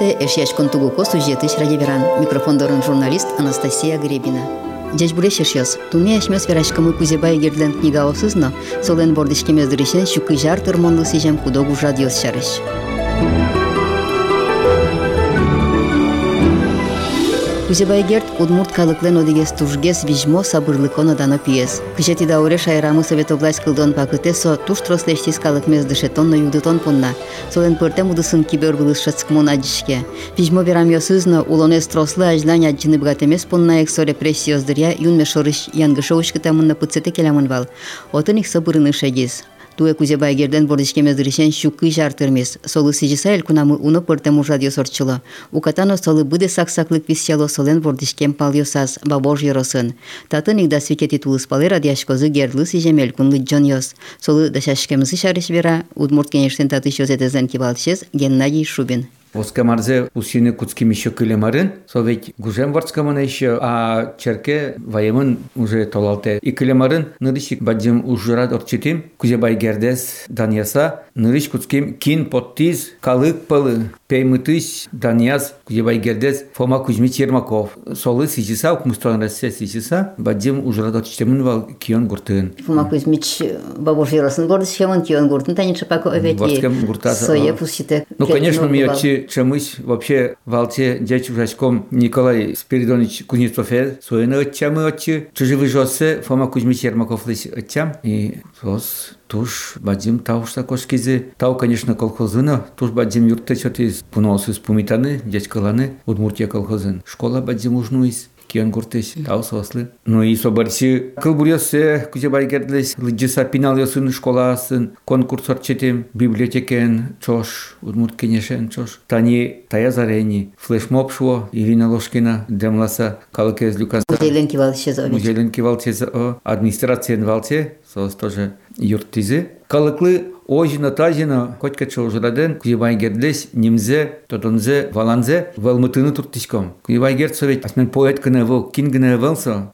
Сюжеты эшяч е контугуко сюжеты шрадеверан. Микрофон дорын журналист Анастасия Гребина. Жеш булеш ешес. Туне эшмес верашкамы кузебай гирлен книга осызна, солен бордишкемез дрешен щуки жар тормонлы сижем худогу жадиос шарыш. Кузебайгерт удмурт калыклен одигес тужгес вижмо сабырлыкон одано пиес. Кыжети дауре шайрамы совет область кылдон пакыте со туш трослештис калыкмез дышетон на юдытон пунна. Солен пыртем удысын кибер вылышшацкмон аджишке. Вижмо верам йосызно улонес трослы ажлань аджины бгатемес пунна эксо репрессиоздыря юнме шорыш янгышоушкытамынна пыцете келямын вал. Отын их сабырыны шагиз туе кузе байгерден бордишкеме дыришен шукы жартырмес. Солы сижиса эл кунамы уны пыртему радио сорчылы. Укатано солы быде саксаклык виссело солен бордишкем палйосас бабож йоросын. Татын игда свекети тулыс палы радиашкозы герлы сижемел кунлы джон йос. Солы дашашкемызы шариш вера, удмурт кенештен таты шозетезен кибалчез Геннадий Шубин. Воскамарзе усины куцким еще килемарын, совет гужем варцкаман еще, а черке ваемын уже толалте. И килемарын нырышик баджим ужрад орчитим, кузе байгердес даньяса, нырыш куцким кин поттиз, калык палы, пеймытыш даньяс, кузе байгердес Фома Кузьмич Ермаков. Солы сижиса, укмустан Россия сижиса, баджим ужрад орчитимын вал кион гуртын. Фома Кузьмич бабош йоросын бордыс хемон кион гуртын, танит шапако овети. Ворскем гуртаса. Соя пустите. Ну, конечно, ми отчи чемысь вообще валте дядь ужачком Николай Спиридонович Кузнецов соена отчамы отчи чуживы жосы Фома Кузьмич Ермаков лысь отчам и сос туш бадим таушта кошкизе тау конечно колхозына. Туш бадим юртте чоти пуносыз пумитаны дядькаланы Удмуртия колхозын. Школа бадим ужнуис кион куртес тау сослы. Ну и собарси кыл бурьосе кузе байгердлес лыджиса пинал йосын школасын конкурс орчетем библиотекен чош удмурт кенешен чош. Тани тая зарени флешмоб шуо Ирина Ложкина демласа калыкез люкаса. Музейлен кивал шезо. Музейлен кивал администрациен валте сос тоже юртизе. Калыклы Ожина тазина котка чолжураден куйбайгердес немзе тотонзе валанзе валмытыны туртишком. Куйбайгер совет асмен поэт кына вол кин гына волса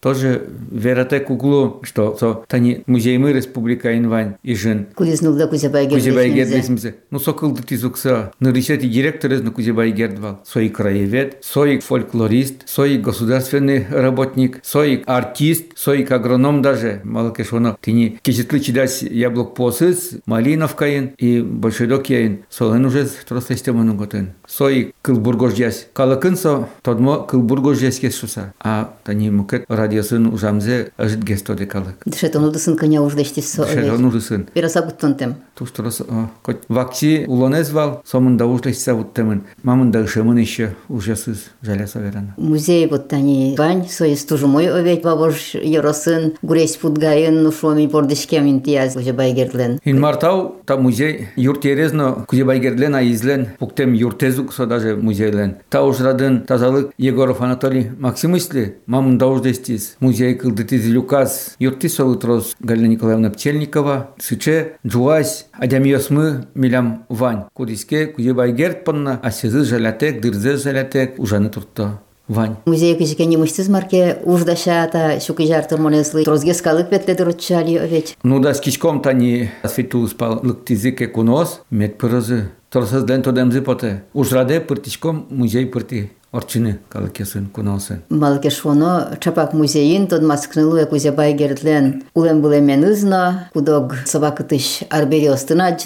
тоже верате куглу что со тани музеймы республика инвань и жин Кулизнул да кузебай гердлес. Кузебай гердлесимзе ну сокылды тизукса нарисати директор из на Кузебай гердвал сой краевед сой фольклорист сой государственный работник сой артист сой агроном даже. Малакешоно тини кичетлы чидас яблок пос сыз малиновкайын и большой докияйын солын уже трослестемының готын. Сой кылбургож яс калыкын со тодмо кылбургож яске шуса а тани мукет radiosun usamze ajit gesto dekalık. Dışeton udusın kanya ujdesti so. тем. udusın. Biraz abutton tem. Tustoros koç vakçi ulonez val somun da ujdesti savuttemin. Mamın da ışımın işi ужасыз жаляса верана. Музей вот тани бань сое стужумой овет бабош еросын гурес путгайын ушоми пордышкемин тияз уже байгерлен. Ин мартау та музей юрт ерезно кузе байгерлен а пуктем юртезук со даже музейлен. Та ужрадын тазалык Егоров Анатолий Максимысли мамын да уждести дауждестис музей кылдытиз люкас юрти солытрос Галина Николаевна Пчельникова сыче джуась адямиосмы милям вань кудиске кузебайгерт панна асезы жалятек дырзе жалятек ужаны туртто Вань. Музей кыжыке немышсыз марке уждаша та шуки жар тырмонеслы трозге скалык петле дырычали овет. Ну да скичком тани свету спал лыктизике кунос мет пырызы. Торсыз ден тодемзы поте. Ужраде пыртичком музей пырти орчыны калкесын куналсын. Малкешвоно чапак музейин тот маскнылуя кузе байгердлен улем булемен ызна кудог сабакытыш арбери остына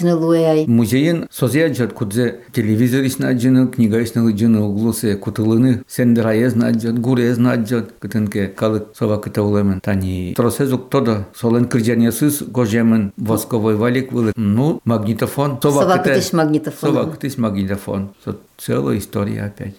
кудзе телевизор исна книга исна кутылыны кытынке улемен. Тани тросезук тода солен кырджанесыз восковой валик вылы. Ну магнитофон. Магнитофон. Целая история опять.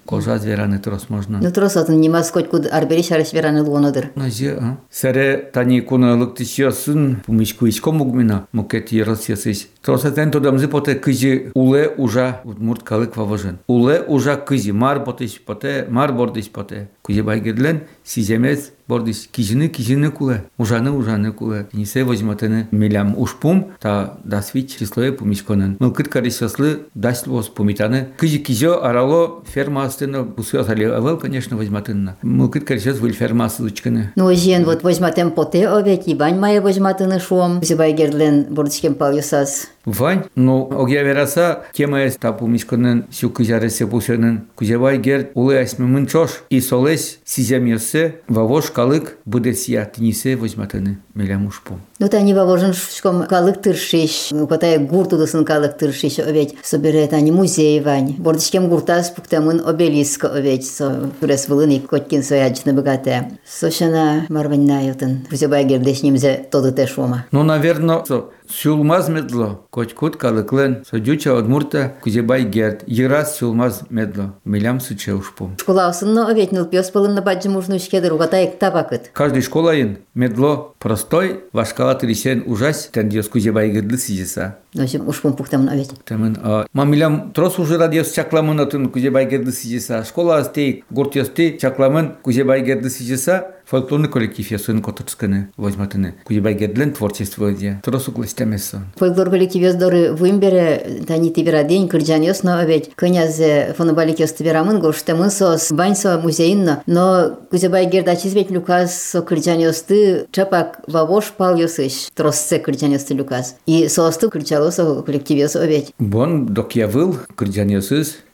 вераны трос можно. Ну трос атын немас котькуд арбери шарыш вераны луонодыр. Назе, а? Саре тани куна лыкты сиосын, пумичку ичко мугмина, мукет ерос ясысь. Трос атен тодамзы поте кызи уле ужа, удмурт калык ваважен. Уле ужа кызи, мар ботыш поте, мар бордыш поте. Кыжи байгедлен сиземец бордиш кижины кижины куле. Ужаны ужаны куле. Нисе возьматыны милям ушпум та дасвич числое пумишконен. Мылкыт карисяслы дасть воз пумитаны. Кыжи кижо арало ферма астыны бусы атали авел, конечно, возьматынна. Мылкыт карисяс выль ферма астычканы. Ну жен вот возьматем поте овет, ибань мая возьматыны шуом. Зибай гердлен бордышкем пал юсас. Вань, но огя вераса тема есть тапу мишконен сю кузяресе пусенен кузевай гер улы асмемын чош и солес сиземьесе вавош калык будесия тинисе возьматыны мелямушпу. Ну та не вавожен шком калык тыршиш, потая гуртудысын калык тыршиш оведь, соберет они музей вань. Бордичкем гуртас пуктамын обелиск оведь, со пюрес вылыны коткин соядчны богатая. Сошана марваньна ютын, кузевай гердеш немзе тоды тешома. Ну, наверное, Сюлмаз медло, кочкут калыклен, содюча одмурта кузебай герд, ерас сюлмаз медло, милям суче ушпу. Школа осынно оведь ныл пёс пылын на баджи мужну шкедыр угата ек табакыт. Каждый школаин медло простой, вашкала трисен ужас, тен диос кузебай герды сидеса. Дальше уж пумпук там навет. А Мамилям трос уже радиос чакламынатын күзе байгерді сижеса. Школа астей гуртиосты чакламын күзе байгерді сижеса. Фольклорный коллектив ясын котырсканы возьматыны. Күзе байгерділен творчество де. Трос углыстямесон. Фольклор коллектив яздоры вымбере тани тибера день күрджан ясно ведь князе фонобалик ясты гош гоштамын сос баньсо музейинно. Но күзе байгерді ачизбет люказ со күрджан ясты чапак вавош пал Трос Тросце күрджан ясты люказ. И состу күрджал кл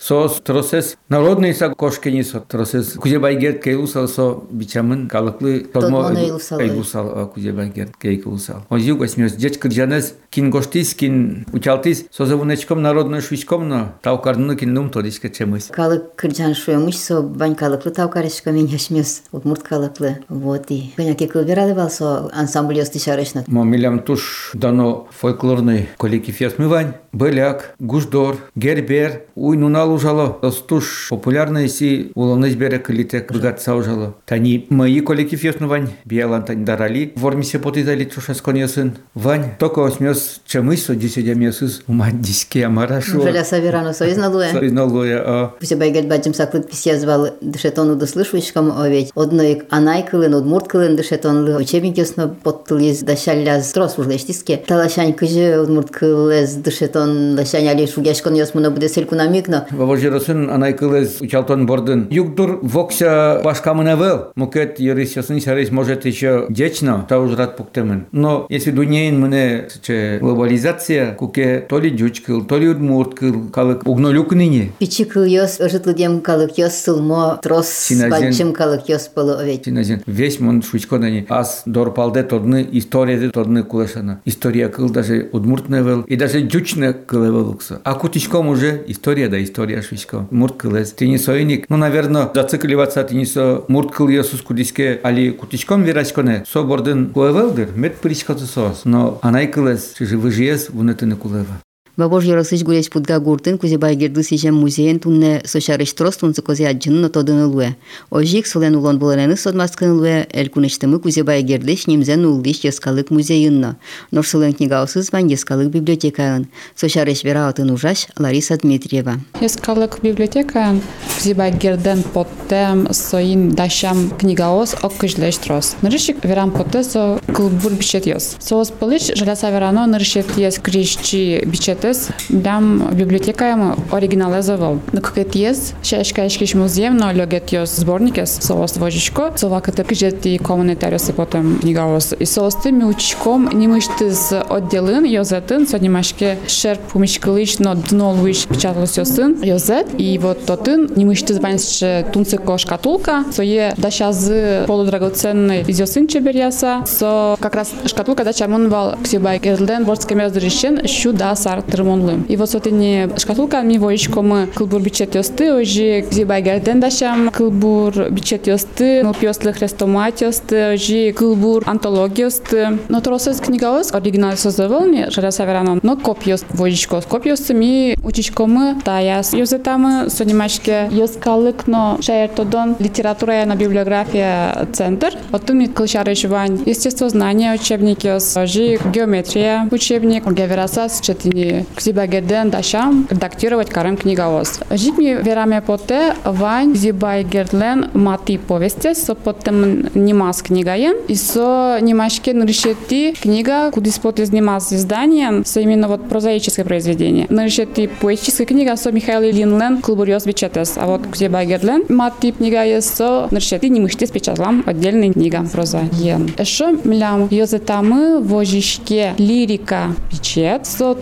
сос тросес, народный са кошкени со тросес, кузебай герд кейлусал со бичамын калыклы Тодмон эйлусал. эйлусал кузебай герд кейлусал. Озюк осмёс, деч кырджанес, кин гоштис, кин учалтис, созавунечком народный швичком, но таукарны кин нум тодичка чемыс. Калык кырджан шуемыш со бань калыклы тавкарышка мен яшмёс. Удмурт калыклы. Вот и. Кыняки кылверады бал со ансамбль ёсты шарышнат. Мамилям туш дано фольклорный коллектив ясмывань, Беляк, Гуждор, Гербер, уй нунал ужало. Туш популярный си улоныз бере кылитек быгатса ужало. Тани мои коллектив ясмывань, биялан тань дарали, вормисе потидали тушас коньясын. Вань, только осмёс чемыс со десядемесыз умать диске амарашу. Жаля саверано союз налуя. Соизналуя, а Все байгет баджим саклыт писья звал дышетону дослышвышкам оведь. Одной анай кылын, одмурт кылын дышетонлы. Учебник ясно подтылиз дашаляз трос ужлештиске. Талашань кыжы одмурт кылез дышетон дашань али шугяшкон ясмуна буде селку намикно. Вавожиросын анайкылыз учалтон бордын. Югдур вокся башкамына вел. Мукет ерис ясын сарис может еще дечно, рад пуктемын. Но если дунейн мне че глобализация, куке то ли дючкыл, то ли удмурт кыл, калык угнолюк ныне. Пичи кыл ёс, ожитлы дем калык ёс сылмо трос баджим калык ёс было оведь. Синазен. Весь мон шучконани. Ас дорпалде тодны история тодны кулешана. История кыл даже удмуртне вел. И даже дючне кыл велукса. А кутичком уже история да история шучко. Мурт кылез. Ты не сойник. Ну, наверное, зацикливаться ты не со мурт кыл ёсус кудиске. Али кутичком вирачконе. Со бордын куевелдер. Мет причкаты сос. Но анай кылез. Чижи выжиес вунетыны кулева. Бабож ярасыш гулеш пудга гуртын кузе байгерды сижем музеен тунне сошарыш трос тун цикозе аджынын отодын улуэ. Ожик солен улон боларены содмаскын улуэ, эл кунештымы кузе байгердеш немзен улдиш ескалык музеынна. Нор солен книгаусыз бан ескалык библиотекаын. Сошарыш вера атын ужаш Лариса Дмитриева. Ескалык библиотекаын кузе байгерден поттем соин дашам книгаос ок кыжлеш трос. Нырышик верам потте со кылбур бичет йос. Соос пылыш жаляса верано нырышев тиес кришчи бичет дам библиотека оригинал завал. Накукет ес шешка ешкиш музеем но лёгет йос сборникес соос вожичко. Ката кижет и коммунитариосы потом книгаос. И соос ты ми учком нимыштыз отделын йозетін соднимашке шерп пумишкылыш но дно луиш печаталось йосын йозет. И вот тотын нимыштыз ваньше тунцеко шкатулка. Сое дашазы полудрагоценный изёсын чеберяса. Со как раз шкатулка да чамон вал ксибай герлден борском яздырищен щу да сар тырмонлым. И вот сотыни шкатулка ми воичко мы кылбур бичет йосты, ожи ксибай герлден дашам кылбур бичет йосты, нылпьослы хрестомат йосты, ожи кылбур антология йосты. Но тросыз книгаос оригинал создавал ми жаря саверано, но копьёс воичко. Копьёсы ми учичко мы таяс йозетамы сонимашке йоскалык, но шаертодон литература на библиография центр. Оттун ми кылшарыш вань естествознание учебник йос, ожи геометрия учебник, геверасас четини сотни кзибагеден дашам редактировать карем книгаос. Житми вераме поте вань кзибайгердлен мати повести со потем нимас книгаен и со нимашке нрешети книга кудис потез нимас изданием со именно вот прозаическое произведение. Нрешети поэтическая книга со Михаил Ильинлен Клубуриос Бичетес, а вот кзибайгердлен мати книга есть со нрешети нимыштес печатлам отдельная книга проза. Еще милям йозетамы вожишке лирика печет со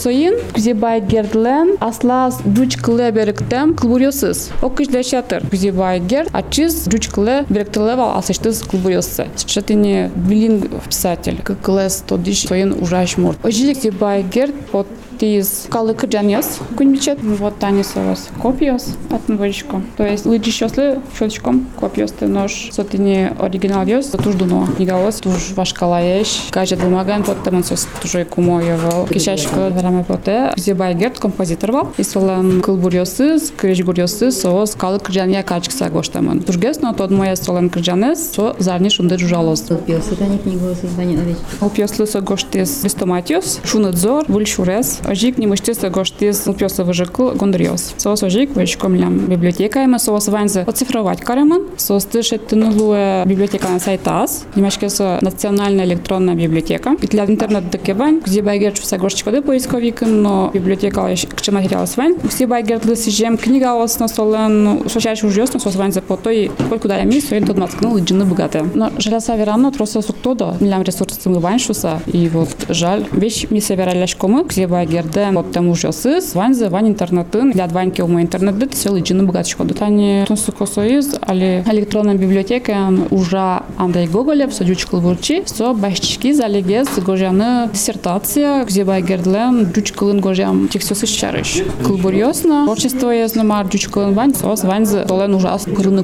тунсикосоин кзибай гердлен аслас дучкле беректем клубуриосыз. Окыш дешатыр кзибай герд ачиз дучкле беректелева асыштыз клубуриосы. Шатыне билинг писатель. Кклес тодиш соин ужашмур. Ожилик кзибай герд под из калык джаньос кунбичет вот танис вас копиос от нвочко то есть лыджи щослы щелчком копиос ты нож сотыне оригинал йос туж дуно книгаос туж ваш калаеш кажет бумаган под таман сос туже кумо его. Кишашко вераме поте зебай герт композитор вал и солан кылбурьосыз креш бурьосыз соос калык джанья качкса гоштаман но тот моя солан крджанес со зарни шунды жужалос. Пиосы да не книгу создание навеч. Опиослы со гоштес бестоматиос шунадзор вульшурес ожик не мыштес гоштес опиоса выжикл гондриос соос ожик вышком лям. Библиотека има соос ванзе оцифровать кареман соос тышет тынулуе библиотека на сайтас немашке со национальная электронная библиотека. И для интернет декевань где байгер чуса гошчикоды поисковикын но библиотека кче материал свань все байгер лысижем книга осно солен шошаш ужёсно соос ванзе по той сколько да ями соен тот маскнул и джины богатые но желаса верано просто суктодо милям ресурсы мы ваншуса и вот жаль. Вещь ми севераляш кому где байгерде вот там ужосы сванзе вань интернетін для дваньки ума интернетды все лыджины богатчикоды тани тонсуко союз али электронная библиотека уже андай гоголев садюч кылбурчи со башчики залегез гожаны диссертация где байгердлен жуч кылын гожам тексёсы чарыш кылбурьосно творчество езномар жуч кылын вань сос ваньзы толен ужас пырыны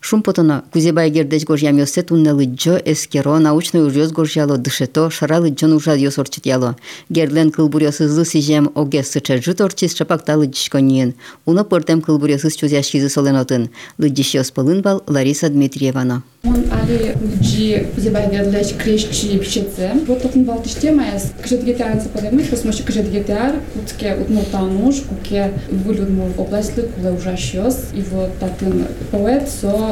куле Шумпотоно кузебай гердеч горжамёсе тунна лыджо эскеро научный ужёс горжало дышето шара лыджон ужа ёсорчит яло. Герлен кылбурёсызлы сижем оге сыча торчис шапакта лыджишконьен. Уно пыртем кылбурёсыз чузяшкизы соленотын. Лыджиш ёспылын бал Лариса Дмитриевана. Он али джи зебайгерлеч крещи пчеце. Вот таким балтыште майас. Кжет гетарцы подемы, что смощи кжет гетар, кутке утмуртануш, куке вылюдму областлы куле ужащёс. И вот такин поэт со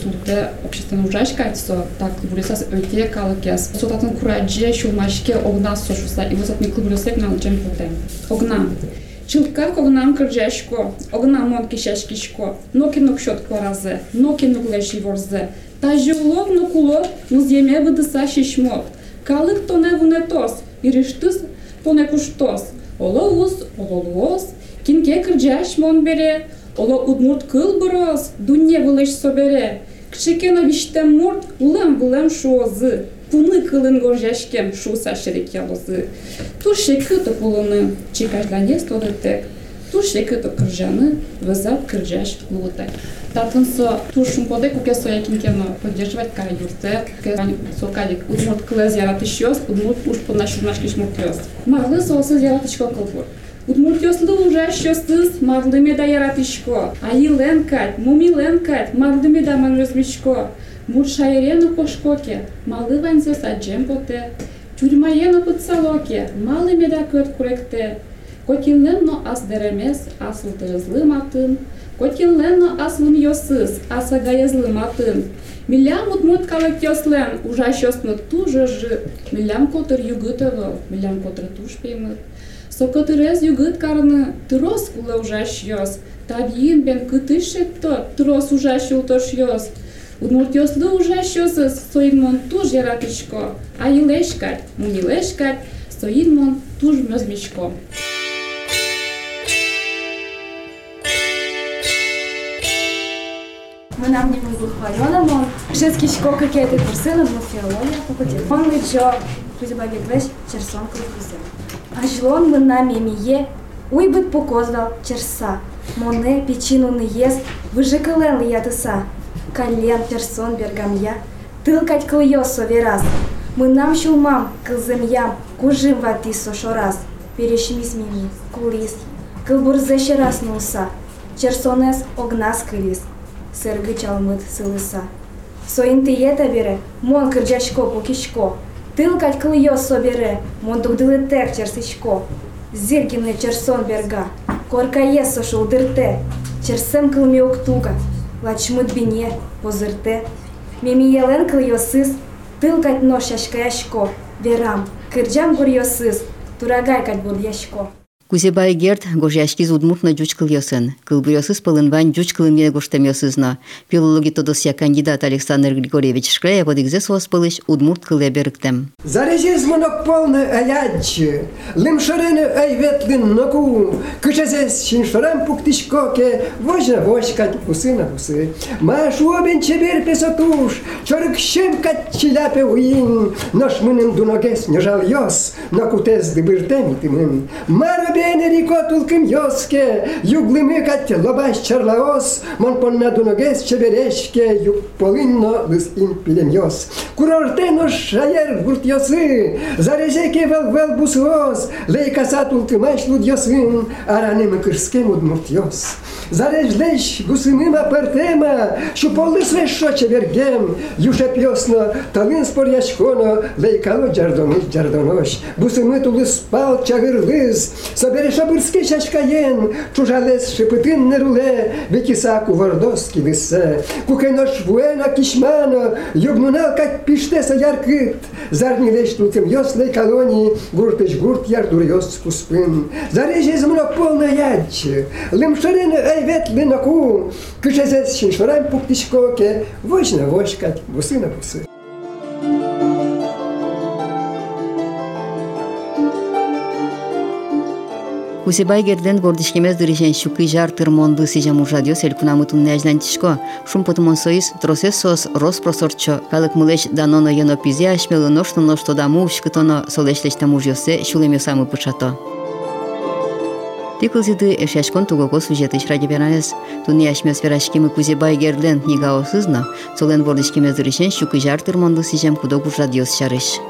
сумите обществено ужащи качества, е так клубулиса өте калакес. Сотатын кураджи шулмашке огна сошуса и высотный клубулисек на лучем потем. Огна. Чилкак огнам кыржашко, огнам монки шашкишко, нокинок щетко разе, нокинок е. леши е ворзе. Тажи улок на кулок, муземе бадыса шишмок. Калык тоне вунетос, ириштыс понекуштос. Ололус, ололуос, кинке кыржаш мон бере, Ола удмурт кыл бұрыз, дүние вылыш собере. Кшекен обиштем мурт, улам вылам шуозы. Пуны кылын горжашкем шуса шерек ялозы. Ту шекі топулыны, чекажлане стодыртек. Ту шекі топ кыржаны, вызап кыржаш луытек. Татынсо тушым поде куке соякин кено поддерживать кай юрте, кань сокалик удмурт кылыз яратышёс, удмурт уш поднашурнаш кишмурт кёс. Марлы сосы яратышко кылбур. Удмуртиясында улжащосыз мардымеда яратышко, айыленкать, мумиленкать, мардымеда манрызмичко, муршайрену кошкоке, малы ванзес аджемпоте, тюрьмаену пыцалоке, малы меда көрт куректе, кокинленно аздеремес, асылтырызлы матын, кокинленно аслым йосыз, асагаезлы матын, Милям утмут калык йослен, ужащосны тужы жып, милям котыр югытывыл, милям котыр туш пеймыт, Сокотырез югыт карны, тырос кулы ужаш йос. Табиин бен кытышетто, тырос ужаш юлтош йос. Удмуртёслы ужащёсы соинмон туж яратышко, а илешкать, мунилешкать, соинмон туж мёзмичко. Ми нам не вихвальонимо. Wszystkie szkoły, jakie kursy на филология факультет. Он лечо, друзья, весь черсон кругузе. А нами мие, уй бит показвал черса. Моне печину не ест, выжикален ли я тыса. Колен персон бергамья, тылкать клыё сове раз. Мы нам шулмам, кылземьям, кужим вати сошо раз. Перешмис мими, кулис, кылбурзе ще раз нулса. Черсонес огнас кылис, сыргы чалмыт сылыса. Соин тиета бере, мон кырджашко покишко. Тылкать клыё собере, мон тугдылы тек черсичко. зиргине черсон берга, корка єсо шолдирте, черсем килми октуга, лачмут бине, позирте. Меми елен кыл йосыз, тылкать нож яшко, верам, кырджам гур йосыз, турагай кать бур яшко. Кузебай Герд гожяшкиз удмуртно жуч кылйосын. Кылбырёсыз пылынван жуч кылымне гоштемёсызно. Филологи тодосия кандидат Александр Григорьевич Шкрея подигзе соос пылыш удмурт кыле беріктем. Зарежез монопольны аядчы, лымшырыны айветлин ноку, кычазес шиншырам пуктишкоке, вожна вошкать усы на усы. Маш обен чебер песотуш, чорык щем кат чиляпе уин, наш мыным дуногес не жал йос, нокутез дыбыртеми тымын. Мара bene ricotul când iosche, juglime cate lobaș cerlaos, mon ponna dunoges cebereșche, jug polinno lus impilemios. Curorteno șaier gurtiosi, zarezeche vel vel busos, lei casatul câmaș ludiosin, aranem cârschemud murtios. Zareж лещ гусымыма пертема, шуполыс решо чевергем, юше пьосно, талын спор яшконо, лейкало джардоныш джардонош, бусымы тулыс пал чагырлыз, собереш обырске шашкаен, чужалес шепытын неруле, векисаку вардоски весе, кукенош вуена кишмано, югнунал как пиштеса яркыт, зарнилеш тулкым йос лейкалони, гуртыш гурт ярдур йос куспын, зареже измно полная ядче, лымшарена ветли на ку, кишезес шиншорам пуктишкоке, вожна вошкать, бусы на бусы. Кусебай герден гордишкемез дырышен щуки жар тырмонды сижам уржадё селькунамы туннячдан тишко. Шум потумон соис тросе сос рос просорчо. Калык мылеш даноно йоно пизе ашмелы ношто ношто даму ушкытоно солешлеш там уржёсе шулемё самы пычато. Тикылзиды эшяшкон тугого сюжетыш ради веранес. Туни ашмес верашкимы кузебай герлен нигаосызна, солен вордышкемез дырышен щуки жар тырмонды сижам кудо уржадёс шарыш.